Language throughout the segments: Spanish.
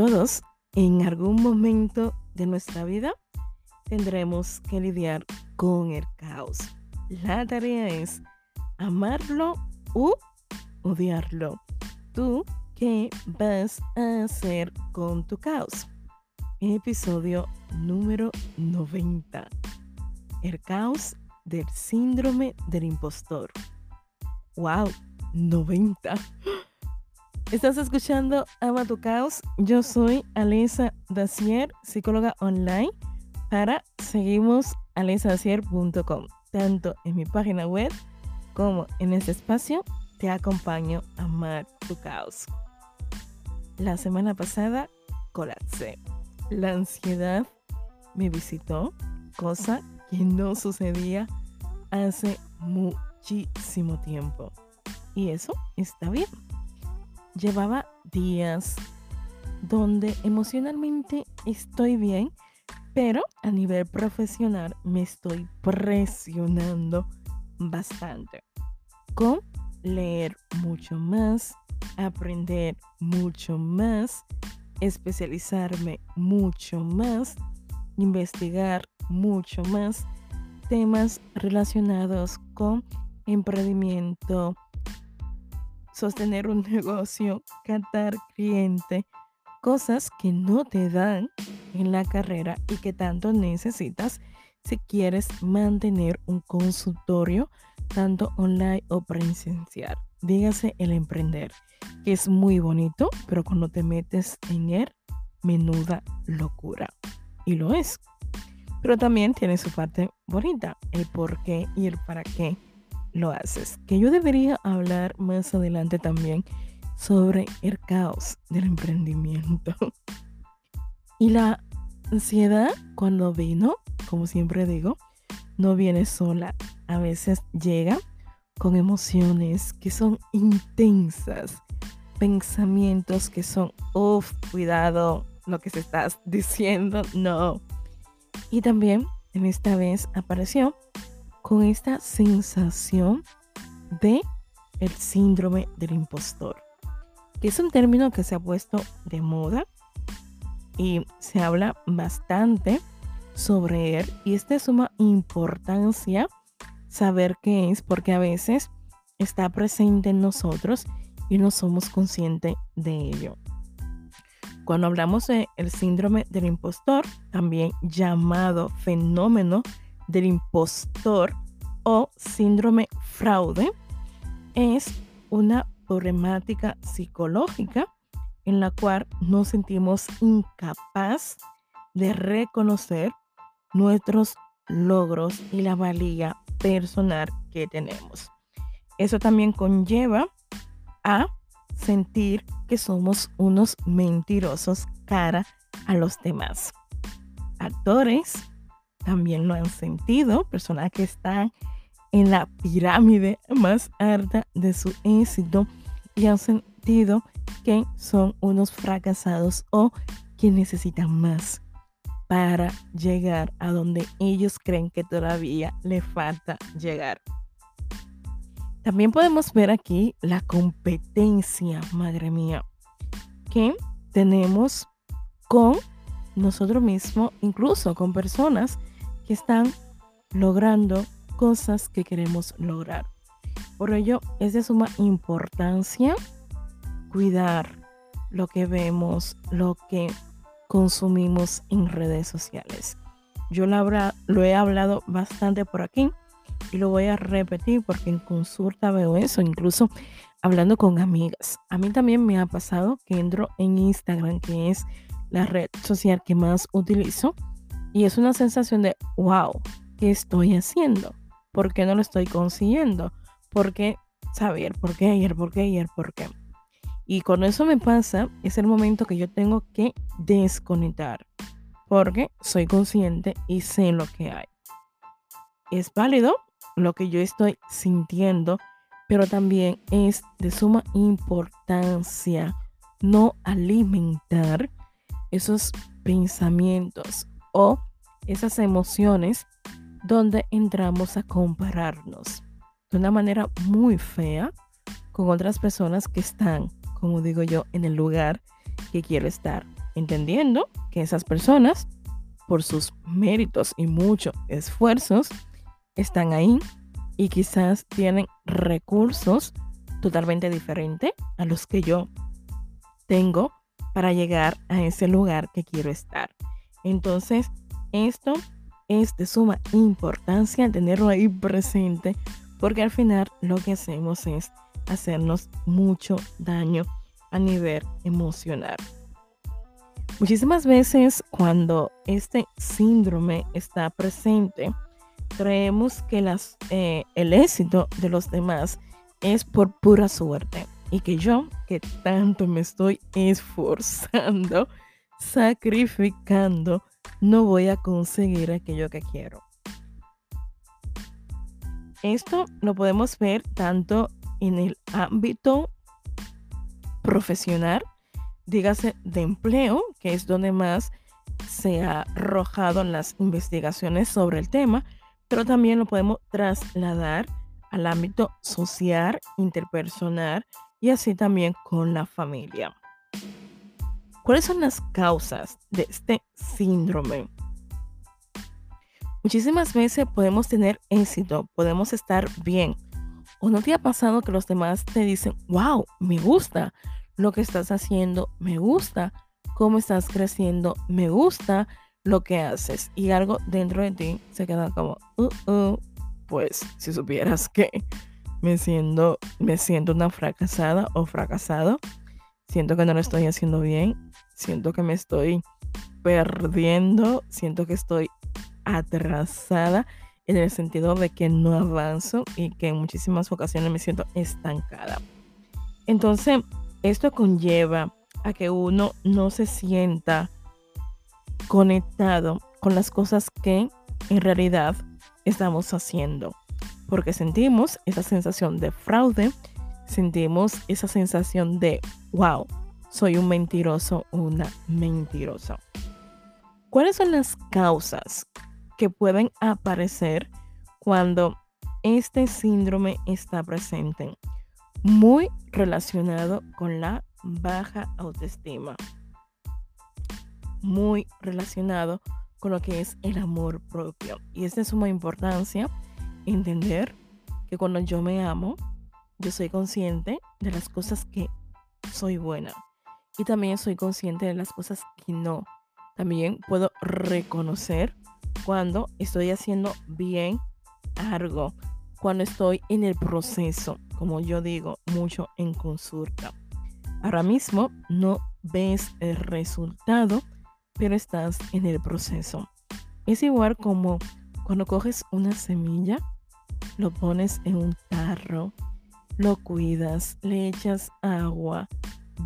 Todos en algún momento de nuestra vida tendremos que lidiar con el caos. La tarea es amarlo u odiarlo. ¿Tú qué vas a hacer con tu caos? Episodio número 90. El caos del síndrome del impostor. ¡Wow! 90. Estás escuchando Ama tu Caos. Yo soy Alisa Dacier, psicóloga online para seguimos alisadacier.com. Tanto en mi página web como en este espacio te acompaño a amar tu caos. La semana pasada colapsé. La ansiedad me visitó, cosa que no sucedía hace muchísimo tiempo. Y eso está bien llevaba días donde emocionalmente estoy bien, pero a nivel profesional me estoy presionando bastante con leer mucho más, aprender mucho más, especializarme mucho más, investigar mucho más temas relacionados con emprendimiento, sostener un negocio, catar cliente, cosas que no te dan en la carrera y que tanto necesitas si quieres mantener un consultorio tanto online o presencial. Dígase el emprender, que es muy bonito, pero cuando te metes en él, menuda locura. Y lo es. Pero también tiene su parte bonita, el por qué y el para qué lo haces. Que yo debería hablar más adelante también sobre el caos del emprendimiento. y la ansiedad cuando vino, como siempre digo, no viene sola. A veces llega con emociones que son intensas, pensamientos que son, uff, cuidado lo que se estás diciendo, no. Y también en esta vez apareció con esta sensación de el síndrome del impostor, que es un término que se ha puesto de moda y se habla bastante sobre él y es de suma importancia saber qué es porque a veces está presente en nosotros y no somos conscientes de ello. Cuando hablamos del el síndrome del impostor, también llamado fenómeno del impostor o síndrome fraude es una problemática psicológica en la cual nos sentimos incapaz de reconocer nuestros logros y la valía personal que tenemos. Eso también conlleva a sentir que somos unos mentirosos cara a los demás. Actores también lo han sentido, personas que están en la pirámide más alta de su éxito y han sentido que son unos fracasados o que necesitan más para llegar a donde ellos creen que todavía le falta llegar. También podemos ver aquí la competencia, madre mía, que tenemos con nosotros mismos, incluso con personas están logrando cosas que queremos lograr. Por ello es de suma importancia cuidar lo que vemos, lo que consumimos en redes sociales. Yo lo, he hablado bastante por aquí y lo voy a repetir porque en consulta veo eso, incluso hablando con amigas. A mí también me ha pasado que entro en Instagram, que es la red social que más utilizo, y es una sensación de, wow, ¿qué estoy haciendo? ¿Por qué no lo estoy consiguiendo? ¿Por qué saber? ¿Por qué ayer? ¿Por qué ayer? ¿Por qué? Y cuando eso me pasa, es el momento que yo tengo que desconectar. Porque soy consciente y sé lo que hay. Es válido lo que yo estoy sintiendo, pero también es de suma importancia no alimentar esos pensamientos o esas emociones donde entramos a compararnos de una manera muy fea con otras personas que están, como digo yo, en el lugar que quiero estar. entendiendo que esas personas, por sus méritos y muchos esfuerzos, están ahí y quizás tienen recursos totalmente diferentes a los que yo tengo para llegar a ese lugar que quiero estar. Entonces, esto es de suma importancia tenerlo ahí presente porque al final lo que hacemos es hacernos mucho daño a nivel emocional. Muchísimas veces cuando este síndrome está presente, creemos que eh, el éxito de los demás es por pura suerte y que yo, que tanto me estoy esforzando, sacrificando, no voy a conseguir aquello que quiero. Esto lo podemos ver tanto en el ámbito profesional, dígase de empleo, que es donde más se ha arrojado las investigaciones sobre el tema, pero también lo podemos trasladar al ámbito social, interpersonal y así también con la familia. ¿Cuáles son las causas de este síndrome? Muchísimas veces podemos tener éxito, podemos estar bien. ¿O no te ha pasado que los demás te dicen, wow, me gusta lo que estás haciendo, me gusta cómo estás creciendo, me gusta lo que haces? Y algo dentro de ti se queda como, uh, uh, pues si supieras que me siento, me siento una fracasada o fracasado, siento que no lo estoy haciendo bien, siento que me estoy perdiendo, siento que estoy atrasada en el sentido de que no avanzo y que en muchísimas ocasiones me siento estancada. Entonces, esto conlleva a que uno no se sienta conectado con las cosas que en realidad estamos haciendo. Porque sentimos esa sensación de fraude, sentimos esa sensación de, wow, soy un mentiroso una mentirosa. ¿Cuáles son las causas que pueden aparecer cuando este síndrome está presente, muy relacionado con la baja autoestima, muy relacionado con lo que es el amor propio. Y es de suma importancia entender que cuando yo me amo, yo soy consciente de las cosas que soy buena y también soy consciente de las cosas que no. También puedo reconocer cuando estoy haciendo bien algo, cuando estoy en el proceso, como yo digo mucho en consulta. Ahora mismo no ves el resultado, pero estás en el proceso. Es igual como cuando coges una semilla, lo pones en un tarro, lo cuidas, le echas agua,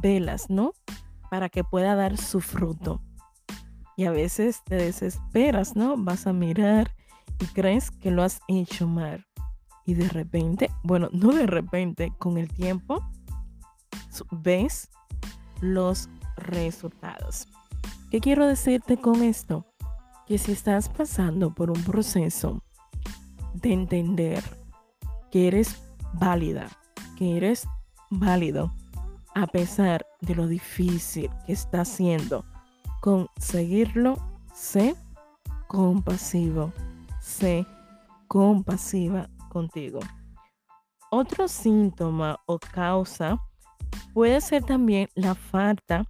velas, ¿no? Para que pueda dar su fruto. Y a veces te desesperas, ¿no? Vas a mirar y crees que lo has hecho mal. Y de repente, bueno, no de repente, con el tiempo, ves los resultados. ¿Qué quiero decirte con esto? Que si estás pasando por un proceso de entender que eres válida, que eres válido, a pesar de lo difícil que está siendo conseguirlo, sé compasivo, sé compasiva contigo. Otro síntoma o causa puede ser también la falta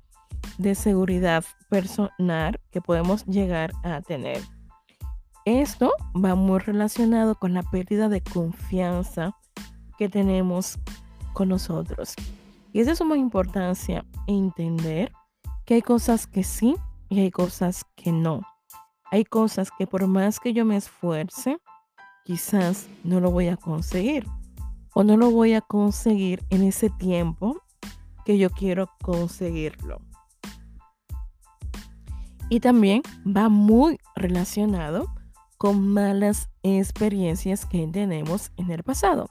de seguridad personal que podemos llegar a tener. Esto va muy relacionado con la pérdida de confianza que tenemos con nosotros. Y es de suma importancia entender que hay cosas que sí y hay cosas que no. Hay cosas que por más que yo me esfuerce, quizás no lo voy a conseguir. O no lo voy a conseguir en ese tiempo que yo quiero conseguirlo. Y también va muy relacionado con malas experiencias que tenemos en el pasado,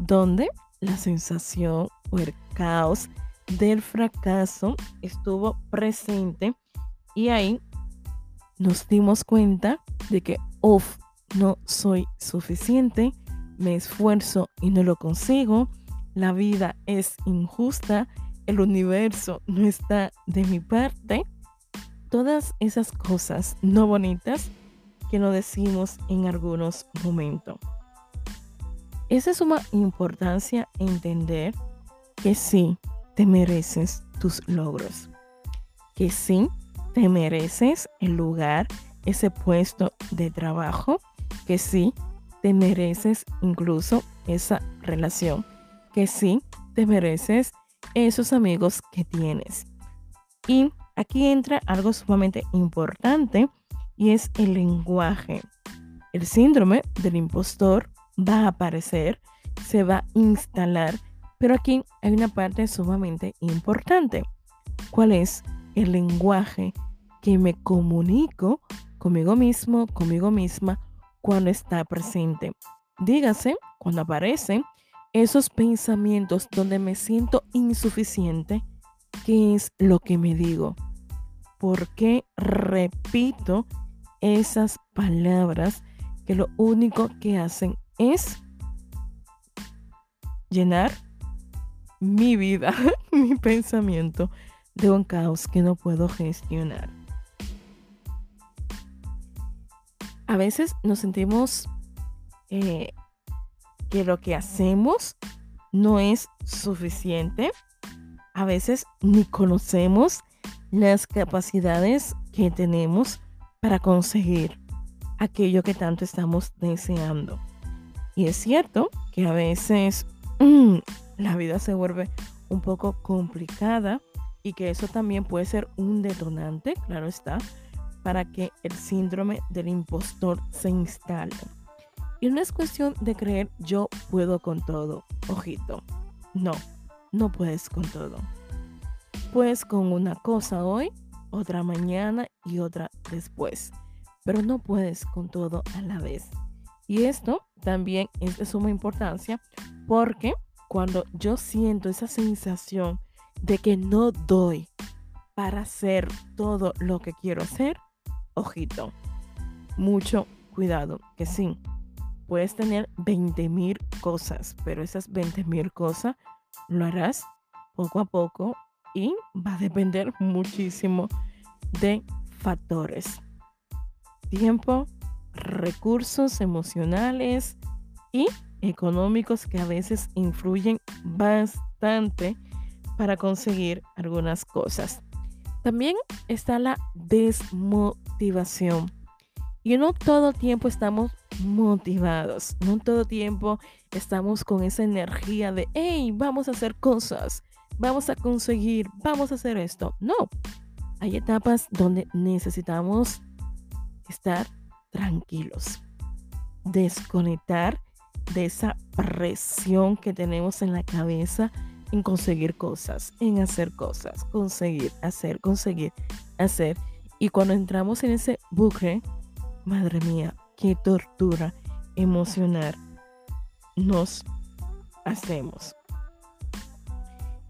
donde la sensación o el caos del fracaso estuvo presente y ahí nos dimos cuenta de que, uff, no soy suficiente, me esfuerzo y no lo consigo, la vida es injusta, el universo no está de mi parte todas esas cosas no bonitas que nos decimos en algunos momentos. Es de suma importancia entender que sí te mereces tus logros, que sí te mereces el lugar, ese puesto de trabajo, que sí te mereces incluso esa relación, que sí te mereces esos amigos que tienes. Y aquí entra algo sumamente importante y es el lenguaje. El síndrome del impostor va a aparecer, se va a instalar, pero aquí hay una parte sumamente importante. ¿Cuál es el lenguaje que me comunico conmigo mismo, conmigo misma, cuando está presente? Dígase, cuando aparecen esos pensamientos donde me siento insuficiente, ¿qué es lo que me digo? ¿Por qué repito esas palabras que lo único que hacen es llenar mi vida, mi pensamiento de un caos que no puedo gestionar. A veces nos sentimos eh, que lo que hacemos no es suficiente. A veces ni conocemos las capacidades que tenemos para conseguir aquello que tanto estamos deseando. Y es cierto que a veces mm, la vida se vuelve un poco complicada y que eso también puede ser un detonante, claro está, para que el síndrome del impostor se instale. Y no es cuestión de creer yo puedo con todo. Ojito, no, no puedes con todo. Puedes con una cosa hoy, otra mañana y otra después, pero no puedes con todo a la vez. Y esto también es de suma importancia porque cuando yo siento esa sensación de que no doy para hacer todo lo que quiero hacer, ojito, mucho cuidado, que sí, puedes tener 20 mil cosas, pero esas 20 mil cosas lo harás poco a poco y va a depender muchísimo de factores. Tiempo, recursos emocionales y económicos que a veces influyen bastante para conseguir algunas cosas. También está la desmotivación. Y no todo tiempo estamos motivados, no todo tiempo estamos con esa energía de, hey, vamos a hacer cosas, vamos a conseguir, vamos a hacer esto. No, hay etapas donde necesitamos estar tranquilos, desconectar de esa presión que tenemos en la cabeza en conseguir cosas, en hacer cosas, conseguir, hacer, conseguir, hacer. Y cuando entramos en ese bucle, madre mía, qué tortura emocional nos hacemos.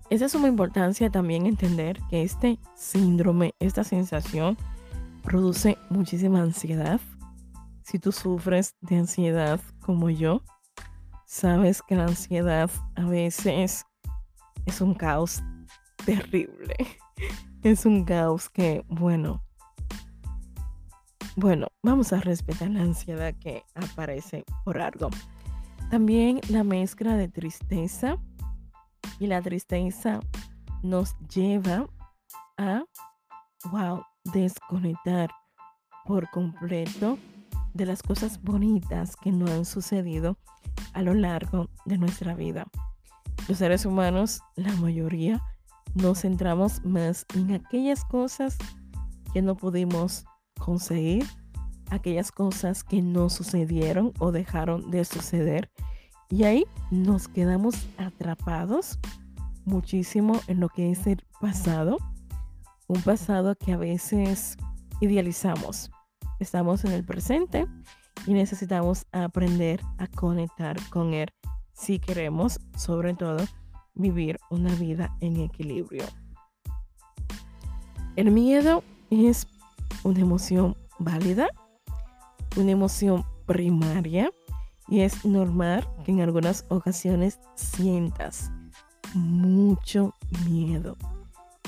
Es suma importancia también entender que este síndrome, esta sensación, produce muchísima ansiedad. Si tú sufres de ansiedad como yo, sabes que la ansiedad a veces es un caos terrible. Es un caos que, bueno, bueno, vamos a respetar la ansiedad que aparece por algo. También la mezcla de tristeza y la tristeza nos lleva a, wow, desconectar por completo de las cosas bonitas que no han sucedido a lo largo de nuestra vida. Los seres humanos, la mayoría, nos centramos más en aquellas cosas que no pudimos conseguir aquellas cosas que no sucedieron o dejaron de suceder. Y ahí nos quedamos atrapados muchísimo en lo que es el pasado. Un pasado que a veces idealizamos. Estamos en el presente y necesitamos aprender a conectar con él si queremos, sobre todo, vivir una vida en equilibrio. El miedo es una emoción válida, una emoción primaria y es normal que en algunas ocasiones sientas mucho miedo,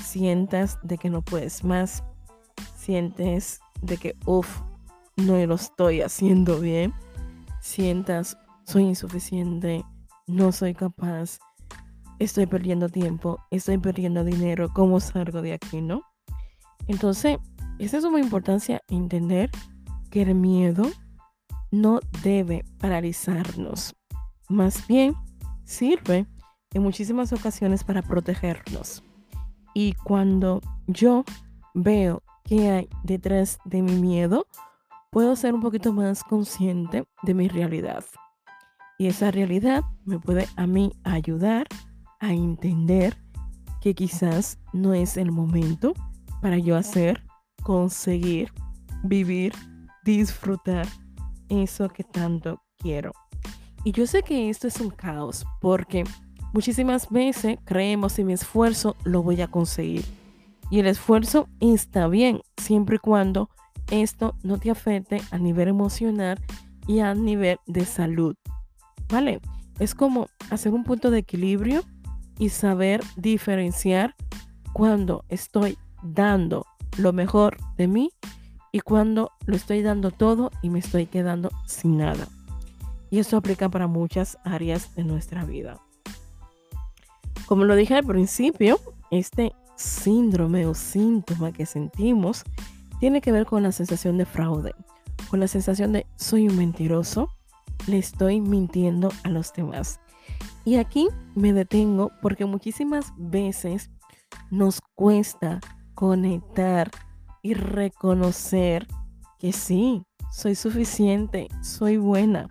sientas de que no puedes más, sientes de que, uff, no lo estoy haciendo bien, sientas, soy insuficiente, no soy capaz, estoy perdiendo tiempo, estoy perdiendo dinero, ¿cómo salgo de aquí, no? Entonces, es una importancia entender que el miedo no debe paralizarnos, más bien sirve en muchísimas ocasiones para protegernos. Y cuando yo veo qué hay detrás de mi miedo, puedo ser un poquito más consciente de mi realidad. Y esa realidad me puede a mí ayudar a entender que quizás no es el momento para yo hacer, conseguir, vivir, disfrutar eso que tanto quiero. Y yo sé que esto es un caos porque muchísimas veces creemos en mi esfuerzo lo voy a conseguir. Y el esfuerzo está bien siempre y cuando esto no te afecte a nivel emocional y a nivel de salud. ¿Vale? Es como hacer un punto de equilibrio y saber diferenciar cuando estoy dando lo mejor de mí y cuando lo estoy dando todo y me estoy quedando sin nada. Y esto aplica para muchas áreas de nuestra vida. Como lo dije al principio, este síndrome o síntoma que sentimos tiene que ver con la sensación de fraude, con la sensación de soy un mentiroso, le estoy mintiendo a los demás. Y aquí me detengo porque muchísimas veces nos cuesta conectar y reconocer que sí, soy suficiente, soy buena.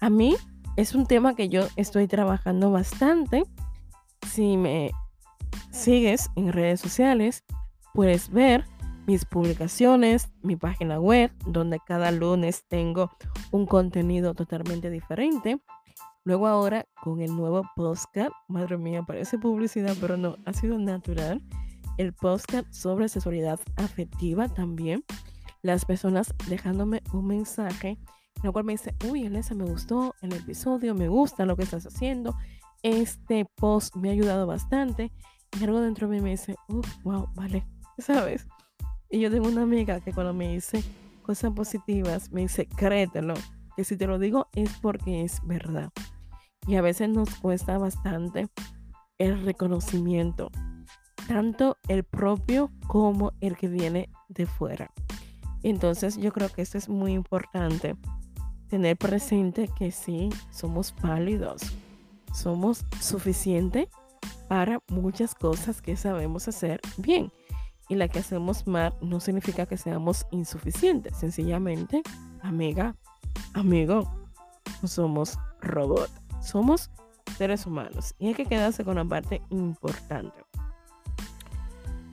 A mí es un tema que yo estoy trabajando bastante. Si me sigues en redes sociales, puedes ver mis publicaciones, mi página web, donde cada lunes tengo un contenido totalmente diferente. Luego ahora con el nuevo podcast, madre mía, parece publicidad, pero no, ha sido natural. El podcast sobre sexualidad afectiva también. Las personas dejándome un mensaje, en el cual me dice, uy, Elisa, me gustó el episodio, me gusta lo que estás haciendo. Este post me ha ayudado bastante. Y algo dentro de mí me dice, uff, wow, vale, ¿sabes? Y yo tengo una amiga que cuando me dice cosas positivas, me dice, créetelo, que si te lo digo es porque es verdad. Y a veces nos cuesta bastante el reconocimiento, tanto el propio como el que viene de fuera. Entonces yo creo que esto es muy importante, tener presente que sí, somos válidos, somos suficientes para muchas cosas que sabemos hacer bien. Y la que hacemos mal no significa que seamos insuficientes, sencillamente, amiga, amigo, no somos robots. Somos seres humanos y hay que quedarse con la parte importante.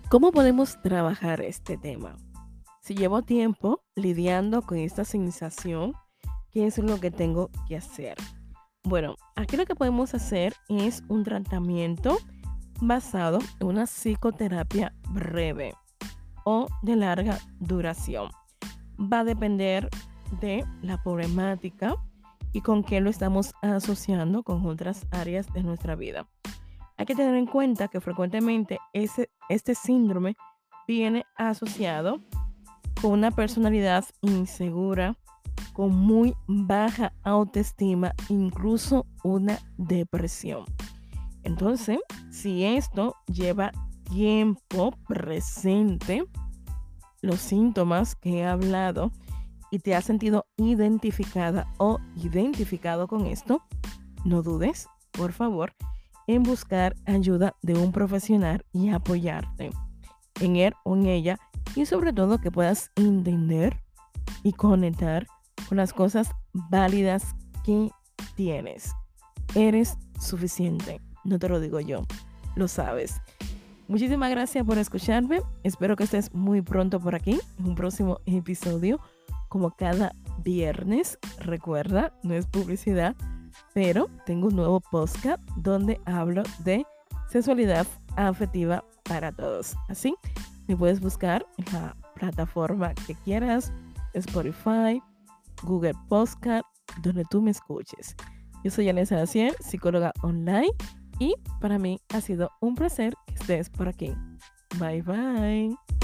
¿Cómo podemos trabajar este tema? Si llevo tiempo lidiando con esta sensación, ¿qué es lo que tengo que hacer? Bueno, aquí lo que podemos hacer es un tratamiento basado en una psicoterapia breve o de larga duración. Va a depender de la problemática y con qué lo estamos asociando con otras áreas de nuestra vida. Hay que tener en cuenta que frecuentemente ese, este síndrome viene asociado con una personalidad insegura, con muy baja autoestima, incluso una depresión. Entonces, si esto lleva tiempo presente, los síntomas que he hablado y te has sentido identificada o identificado con esto, no dudes, por favor, en buscar ayuda de un profesional y apoyarte en él o en ella y sobre todo que puedas entender y conectar con las cosas válidas que tienes. Eres suficiente, no te lo digo yo, lo sabes. Muchísimas gracias por escucharme. Espero que estés muy pronto por aquí en un próximo episodio como cada viernes. Recuerda, no es publicidad, pero tengo un nuevo podcast donde hablo de sexualidad afectiva para todos. Así, me puedes buscar en la plataforma que quieras, Spotify, Google Podcast, donde tú me escuches. Yo soy Alessa Dacier, psicóloga online, y para mí ha sido un placer que estés por aquí. Bye bye.